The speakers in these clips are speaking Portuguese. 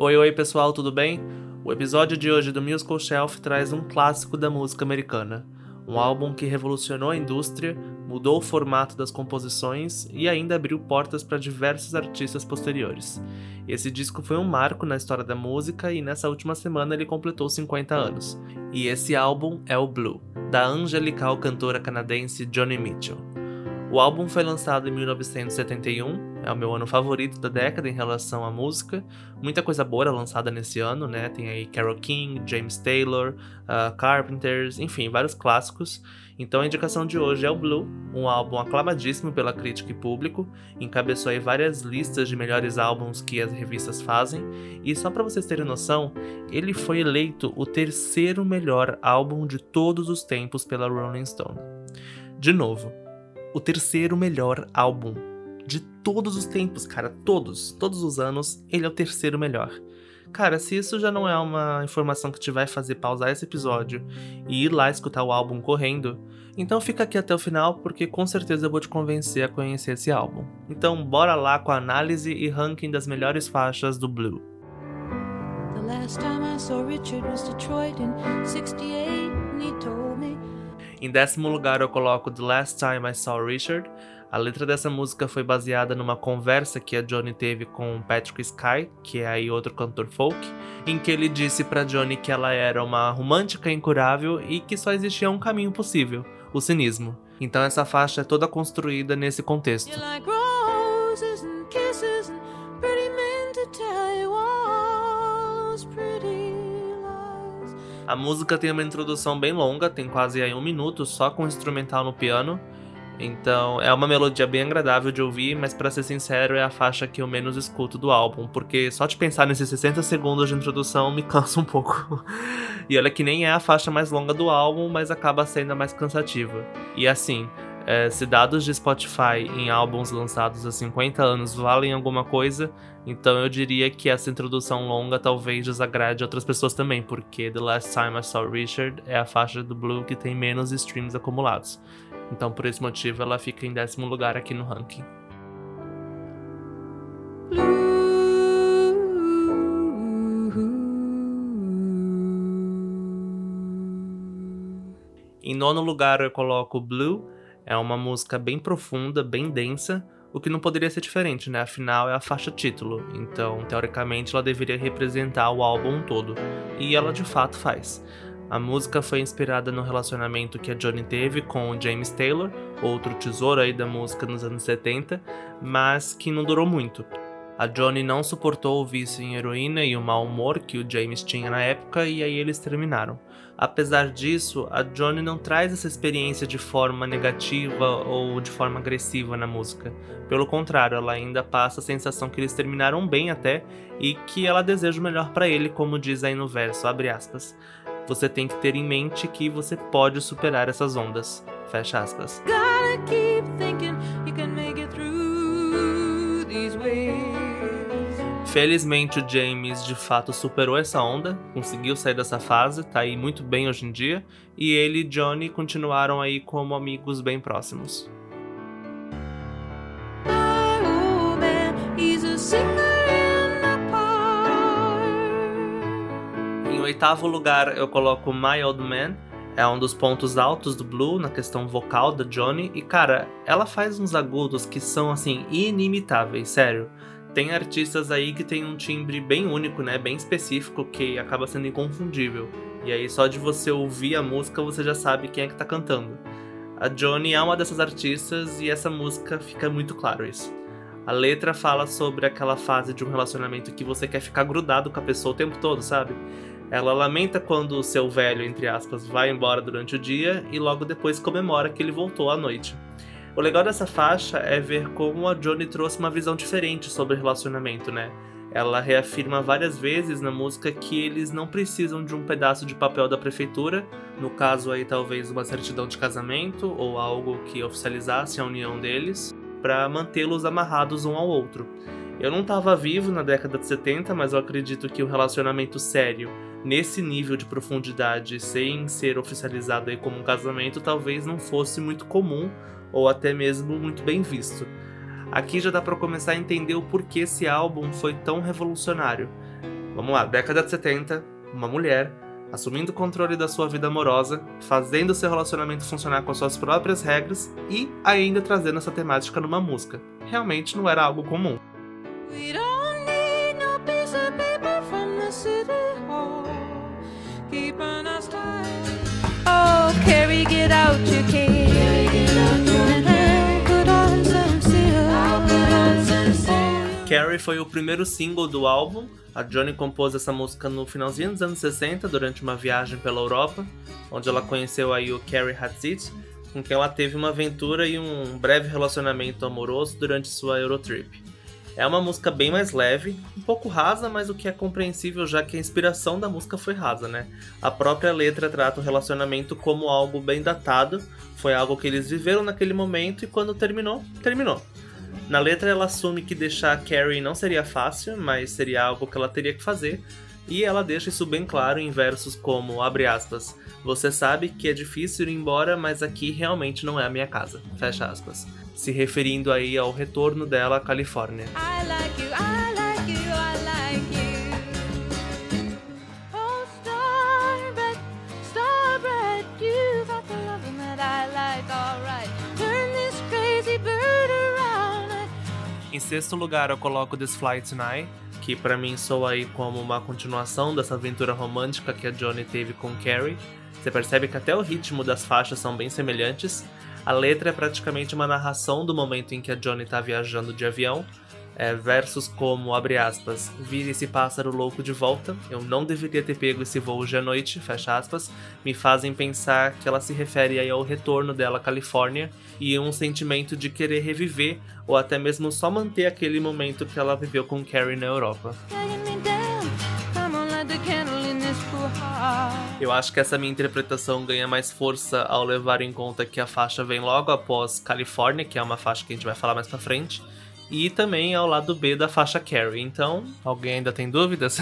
Oi, oi pessoal, tudo bem? O episódio de hoje do Musical Shelf traz um clássico da música americana. Um álbum que revolucionou a indústria, mudou o formato das composições e ainda abriu portas para diversos artistas posteriores. Esse disco foi um marco na história da música e nessa última semana ele completou 50 anos. E esse álbum é o Blue, da angelical cantora canadense Johnny Mitchell. O álbum foi lançado em 1971, é o meu ano favorito da década em relação à música. Muita coisa boa lançada nesse ano, né? Tem aí Carole King, James Taylor, uh, Carpenters, enfim, vários clássicos. Então a indicação de hoje é o Blue, um álbum aclamadíssimo pela crítica e público, encabeçou aí várias listas de melhores álbuns que as revistas fazem, e só para vocês terem noção, ele foi eleito o terceiro melhor álbum de todos os tempos pela Rolling Stone. De novo, o terceiro melhor álbum de todos os tempos, cara. Todos, todos os anos, ele é o terceiro melhor. Cara, se isso já não é uma informação que te vai fazer pausar esse episódio e ir lá escutar o álbum correndo, então fica aqui até o final porque com certeza eu vou te convencer a conhecer esse álbum. Então bora lá com a análise e ranking das melhores faixas do Blue. The last time I saw Richard was Detroit in 68 and he told em décimo lugar, eu coloco The Last Time I Saw Richard. A letra dessa música foi baseada numa conversa que a Johnny teve com Patrick Sky, que é aí outro cantor folk, em que ele disse para Johnny que ela era uma romântica incurável e que só existia um caminho possível, o cinismo. Então essa faixa é toda construída nesse contexto. A música tem uma introdução bem longa, tem quase aí um minuto só com instrumental no piano. Então é uma melodia bem agradável de ouvir, mas para ser sincero é a faixa que eu menos escuto do álbum, porque só de pensar nesses 60 segundos de introdução me cansa um pouco. e olha que nem é a faixa mais longa do álbum, mas acaba sendo a mais cansativa. E assim, é, se dados de Spotify em álbuns lançados há 50 anos valem alguma coisa, então eu diria que essa introdução longa talvez desagrade outras pessoas também, porque The Last Time I Saw Richard é a faixa do Blue que tem menos streams acumulados. Então por esse motivo ela fica em décimo lugar aqui no ranking. Em nono lugar eu coloco Blue é uma música bem profunda, bem densa, o que não poderia ser diferente, né? Afinal, é a faixa título, então, teoricamente, ela deveria representar o álbum todo, e ela de fato faz. A música foi inspirada no relacionamento que a Johnny teve com o James Taylor, outro tesouro aí da música nos anos 70, mas que não durou muito. A Johnny não suportou o vício em heroína e o mau humor que o James tinha na época e aí eles terminaram. Apesar disso, a Johnny não traz essa experiência de forma negativa ou de forma agressiva na música. Pelo contrário, ela ainda passa a sensação que eles terminaram bem até e que ela deseja o melhor para ele, como diz aí no verso, abre aspas. Você tem que ter em mente que você pode superar essas ondas. Fecha aspas. Felizmente o James de fato superou essa onda, conseguiu sair dessa fase, tá aí muito bem hoje em dia, e ele e Johnny continuaram aí como amigos bem próximos. Oitavo lugar eu coloco My Old Man, é um dos pontos altos do Blue na questão vocal da Johnny, e cara, ela faz uns agudos que são assim inimitáveis, sério tem artistas aí que tem um timbre bem único, né? Bem específico, que acaba sendo inconfundível. E aí só de você ouvir a música você já sabe quem é que tá cantando. A Johnny é uma dessas artistas e essa música fica muito claro isso. A letra fala sobre aquela fase de um relacionamento que você quer ficar grudado com a pessoa o tempo todo, sabe? Ela lamenta quando o seu velho, entre aspas, vai embora durante o dia e logo depois comemora que ele voltou à noite. O legal dessa faixa é ver como a Johnny trouxe uma visão diferente sobre relacionamento, né? Ela reafirma várias vezes na música que eles não precisam de um pedaço de papel da prefeitura, no caso aí talvez uma certidão de casamento ou algo que oficializasse a união deles, para mantê-los amarrados um ao outro. Eu não estava vivo na década de 70, mas eu acredito que o relacionamento sério, nesse nível de profundidade, sem ser oficializado aí como um casamento, talvez não fosse muito comum ou até mesmo muito bem visto. Aqui já dá para começar a entender o porquê esse álbum foi tão revolucionário. Vamos lá, década de 70, uma mulher assumindo o controle da sua vida amorosa, fazendo seu relacionamento funcionar com suas próprias regras e ainda trazendo essa temática numa música. Realmente não era algo comum. Oh, Carrie, Carrie foi o primeiro single do álbum. A Johnny compôs essa música no finalzinho dos anos 60, durante uma viagem pela Europa, onde ela conheceu aí o Carrie Hatzit, com quem ela teve uma aventura e um breve relacionamento amoroso durante sua Eurotrip. É uma música bem mais leve, um pouco rasa, mas o que é compreensível já que a inspiração da música foi rasa, né? A própria letra trata o relacionamento como algo bem datado, foi algo que eles viveram naquele momento e quando terminou, terminou. Na letra, ela assume que deixar Carrie não seria fácil, mas seria algo que ela teria que fazer, e ela deixa isso bem claro em versos como, abre aspas, você sabe que é difícil ir embora, mas aqui realmente não é a minha casa, fecha aspas. Se referindo aí ao retorno dela à Califórnia. Em sexto lugar, eu coloco This Flight Tonight, que para mim soa aí como uma continuação dessa aventura romântica que a Johnny teve com Carrie. Você percebe que até o ritmo das faixas são bem semelhantes. A letra é praticamente uma narração do momento em que a Johnny está viajando de avião, é, versos como, abre aspas, vire esse pássaro louco de volta, eu não deveria ter pego esse voo hoje à noite, fecha aspas, me fazem pensar que ela se refere aí ao retorno dela à Califórnia e um sentimento de querer reviver ou até mesmo só manter aquele momento que ela viveu com Carrie na Europa. Eu acho que essa minha interpretação ganha mais força ao levar em conta que a faixa vem logo após Califórnia, que é uma faixa que a gente vai falar mais pra frente, e também ao lado B da faixa Carrie. Então, alguém ainda tem dúvidas?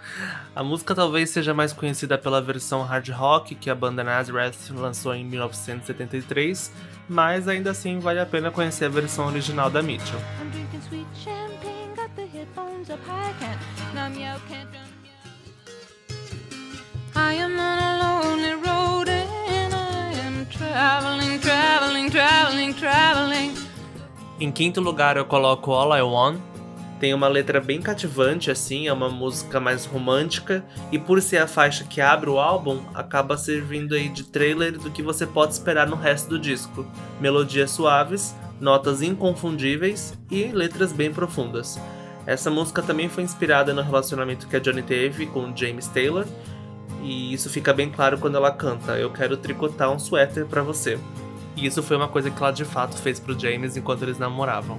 a música talvez seja mais conhecida pela versão hard rock que a banda Nazareth lançou em 1973, mas ainda assim vale a pena conhecer a versão original da Mitchell. Traveling, traveling, traveling, traveling. Em quinto lugar eu coloco All I Want. Tem uma letra bem cativante, assim, é uma música mais romântica, e por ser a faixa que abre o álbum, acaba servindo aí de trailer do que você pode esperar no resto do disco. Melodias suaves, notas inconfundíveis e letras bem profundas. Essa música também foi inspirada no relacionamento que a Johnny teve com James Taylor, e isso fica bem claro quando ela canta: Eu quero tricotar um suéter para você. E isso foi uma coisa que ela de fato fez pro James enquanto eles namoravam.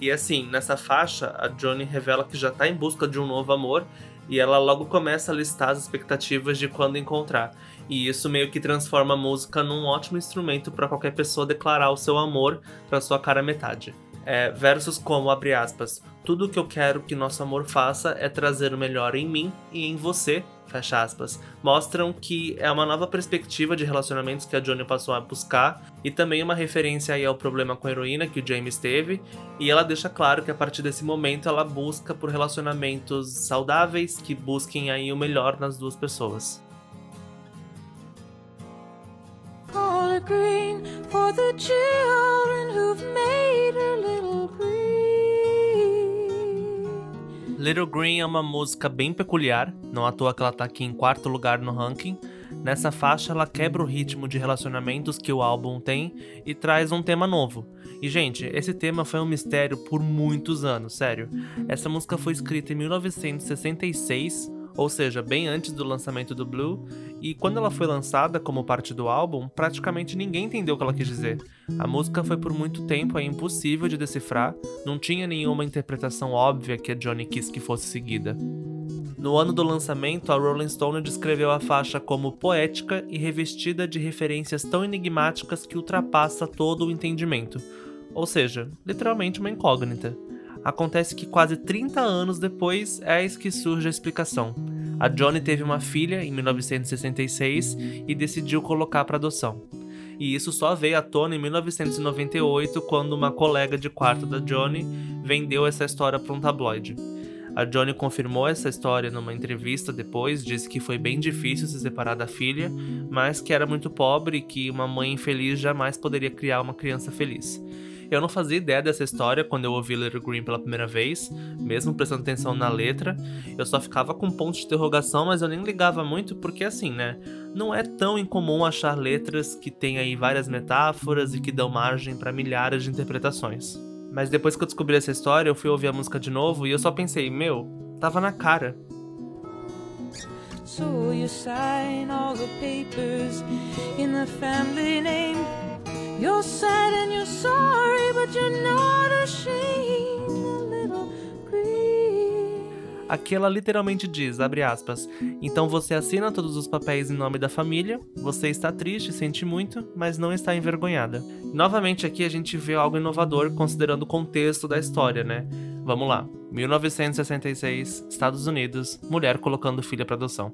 E assim, nessa faixa, a Johnny revela que já tá em busca de um novo amor e ela logo começa a listar as expectativas de quando encontrar. E isso meio que transforma a música num ótimo instrumento para qualquer pessoa declarar o seu amor para sua cara metade. É, versos como, abre aspas, tudo o que eu quero que nosso amor faça é trazer o melhor em mim e em você, fecha aspas, mostram que é uma nova perspectiva de relacionamentos que a Johnny passou a buscar e também uma referência aí ao problema com a heroína que o James teve, e ela deixa claro que a partir desse momento ela busca por relacionamentos saudáveis que busquem aí o melhor nas duas pessoas. green for the children who've made her little Little Green é uma música bem peculiar, não à toa que ela tá aqui em quarto lugar no ranking. Nessa faixa, ela quebra o ritmo de relacionamentos que o álbum tem e traz um tema novo. E, gente, esse tema foi um mistério por muitos anos, sério. Essa música foi escrita em 1966 ou seja, bem antes do lançamento do Blue, e quando ela foi lançada como parte do álbum, praticamente ninguém entendeu o que ela quis dizer. A música foi por muito tempo impossível de decifrar, não tinha nenhuma interpretação óbvia que a Johnny quis que fosse seguida. No ano do lançamento, a Rolling Stone descreveu a faixa como poética e revestida de referências tão enigmáticas que ultrapassa todo o entendimento. Ou seja, literalmente uma incógnita. Acontece que quase 30 anos depois é que surge a explicação. A Johnny teve uma filha em 1966 e decidiu colocar para adoção. e isso só veio à tona em 1998, quando uma colega de quarto da Johnny vendeu essa história para um tabloide. A Johnny confirmou essa história numa entrevista depois, disse que foi bem difícil se separar da filha, mas que era muito pobre e que uma mãe infeliz jamais poderia criar uma criança feliz. Eu não fazia ideia dessa história quando eu ouvi Little Green pela primeira vez, mesmo prestando atenção na letra. Eu só ficava com ponto de interrogação, mas eu nem ligava muito porque assim, né? Não é tão incomum achar letras que têm aí várias metáforas e que dão margem para milhares de interpretações. Mas depois que eu descobri essa história, eu fui ouvir a música de novo e eu só pensei, meu, tava na cara. So you sign all the papers in the family name. You're sad and you're sorry, but you're not ashamed. A little green. Aqui ela literalmente diz, abre aspas, então você assina todos os papéis em nome da família, você está triste, sente muito, mas não está envergonhada. Novamente aqui a gente vê algo inovador considerando o contexto da história, né? Vamos lá. 1966, Estados Unidos, mulher colocando filha para adoção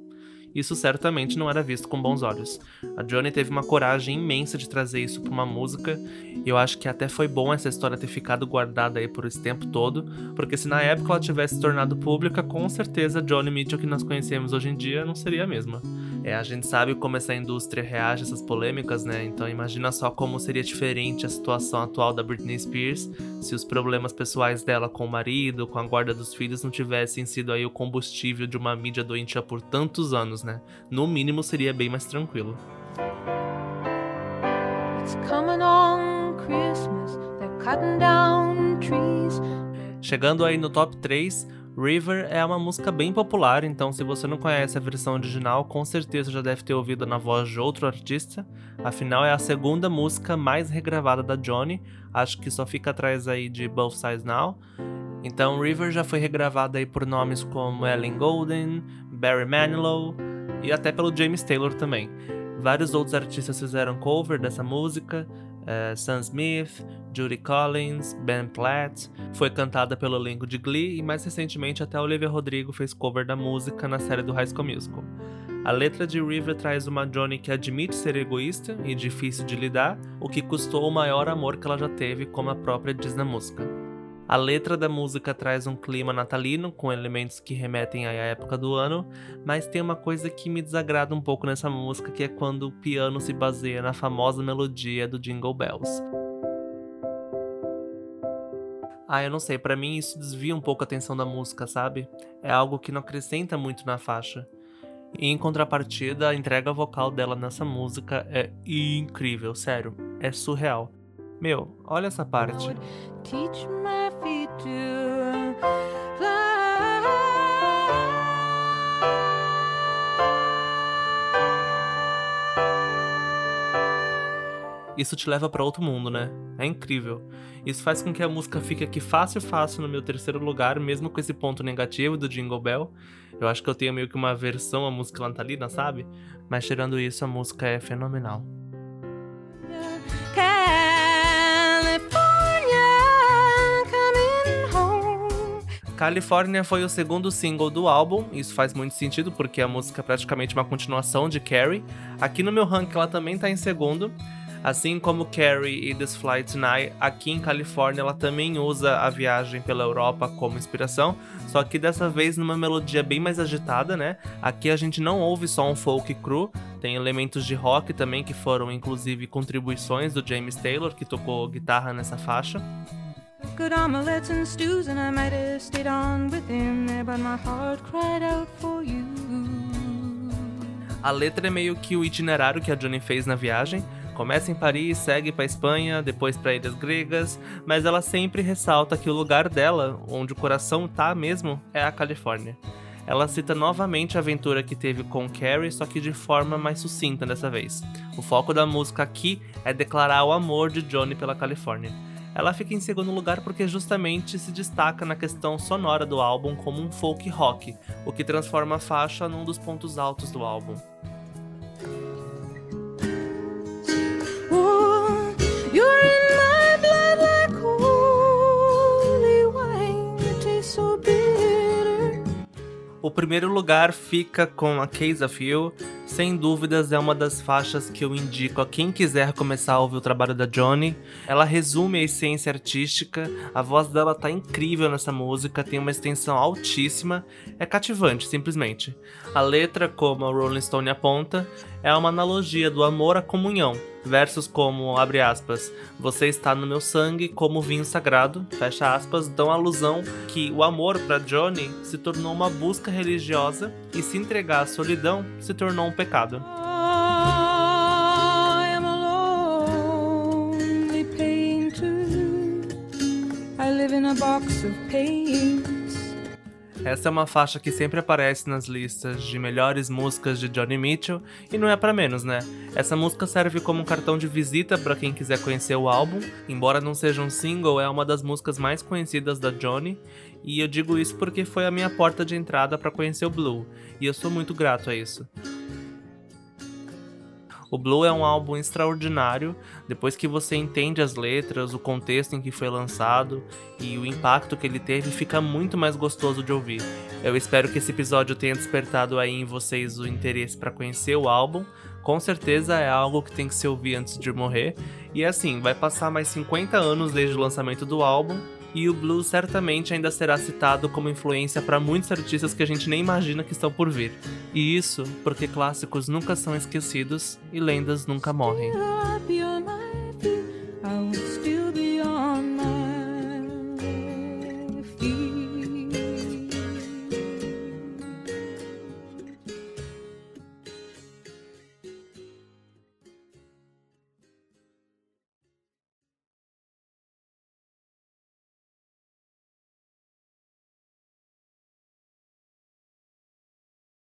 isso certamente não era visto com bons olhos. A Johnny teve uma coragem imensa de trazer isso para uma música, e eu acho que até foi bom essa história ter ficado guardada aí por esse tempo todo, porque se na época ela tivesse se tornado pública, com certeza a Johnny Mitchell que nós conhecemos hoje em dia não seria a mesma. É, a gente sabe como essa indústria reage a essas polêmicas, né? Então imagina só como seria diferente a situação atual da Britney Spears se os problemas pessoais dela com o marido, com a guarda dos filhos não tivessem sido aí o combustível de uma mídia doentia por tantos anos, né? No mínimo seria bem mais tranquilo. Chegando aí no top 3, River é uma música bem popular, então se você não conhece a versão original, com certeza já deve ter ouvido na voz de outro artista. Afinal, é a segunda música mais regravada da Johnny, acho que só fica atrás aí de Both Sides Now. Então, River já foi regravada aí por nomes como Ellen Golden, Barry Manilow e até pelo James Taylor também. Vários outros artistas fizeram cover dessa música, uh, Sam Smith, Judy Collins, Ben Platt, foi cantada pelo elenco de Glee e mais recentemente até Olivia Rodrigo fez cover da música na série do High School Musical. A letra de River traz uma Johnny que admite ser egoísta e difícil de lidar, o que custou o maior amor que ela já teve, como a própria diz na música. A letra da música traz um clima natalino, com elementos que remetem à época do ano, mas tem uma coisa que me desagrada um pouco nessa música, que é quando o piano se baseia na famosa melodia do Jingle Bells. Ah, eu não sei, para mim isso desvia um pouco a atenção da música, sabe? É algo que não acrescenta muito na faixa. E em contrapartida, a entrega vocal dela nessa música é incrível, sério, é surreal. Meu, olha essa parte. Isso te leva para outro mundo, né? É incrível. Isso faz com que a música fique aqui fácil, fácil no meu terceiro lugar, mesmo com esse ponto negativo do Jingle Bell. Eu acho que eu tenho meio que uma versão a música natalina, sabe? Mas tirando isso, a música é fenomenal. California foi o segundo single do álbum, isso faz muito sentido porque a música é praticamente uma continuação de Carrie. Aqui no meu ranking ela também tá em segundo, assim como Carrie e This Flight Tonight, aqui em Califórnia ela também usa a viagem pela Europa como inspiração, só que dessa vez numa melodia bem mais agitada, né? Aqui a gente não ouve só um folk cru, tem elementos de rock também que foram inclusive contribuições do James Taylor, que tocou guitarra nessa faixa. Good and stews, and I might have stayed on with him there, but my heart cried out for you. A letra é meio que o itinerário que a Johnny fez na viagem. Começa em Paris, segue para Espanha, depois para ilhas gregas, mas ela sempre ressalta que o lugar dela, onde o coração tá mesmo, é a Califórnia. Ela cita novamente a aventura que teve com Carrie, só que de forma mais sucinta dessa vez. O foco da música aqui é declarar o amor de Johnny pela Califórnia. Ela fica em segundo lugar porque justamente se destaca na questão sonora do álbum como um folk rock, o que transforma a faixa num dos pontos altos do álbum. O primeiro lugar fica com A Case of You, sem dúvidas é uma das faixas que eu indico a quem quiser começar a ouvir o trabalho da Johnny. Ela resume a essência artística, a voz dela tá incrível nessa música, tem uma extensão altíssima, é cativante, simplesmente. A letra, como a Rolling Stone aponta, é uma analogia do amor à comunhão. Versos como, abre aspas, você está no meu sangue como vinho sagrado, fecha aspas, dão alusão que o amor para Johnny se tornou uma busca religiosa e se entregar à solidão se tornou um pecado. I live in a box of. Essa é uma faixa que sempre aparece nas listas de melhores músicas de Johnny Mitchell e não é para menos, né? Essa música serve como um cartão de visita para quem quiser conhecer o álbum. Embora não seja um single, é uma das músicas mais conhecidas da Johnny, e eu digo isso porque foi a minha porta de entrada para conhecer o Blue, e eu sou muito grato a isso. O Blue é um álbum extraordinário, depois que você entende as letras, o contexto em que foi lançado e o impacto que ele teve, fica muito mais gostoso de ouvir. Eu espero que esse episódio tenha despertado aí em vocês o interesse para conhecer o álbum. Com certeza é algo que tem que se ouvir antes de morrer. E assim, vai passar mais 50 anos desde o lançamento do álbum, e o blues certamente ainda será citado como influência para muitos artistas que a gente nem imagina que estão por vir. E isso porque clássicos nunca são esquecidos e lendas nunca morrem.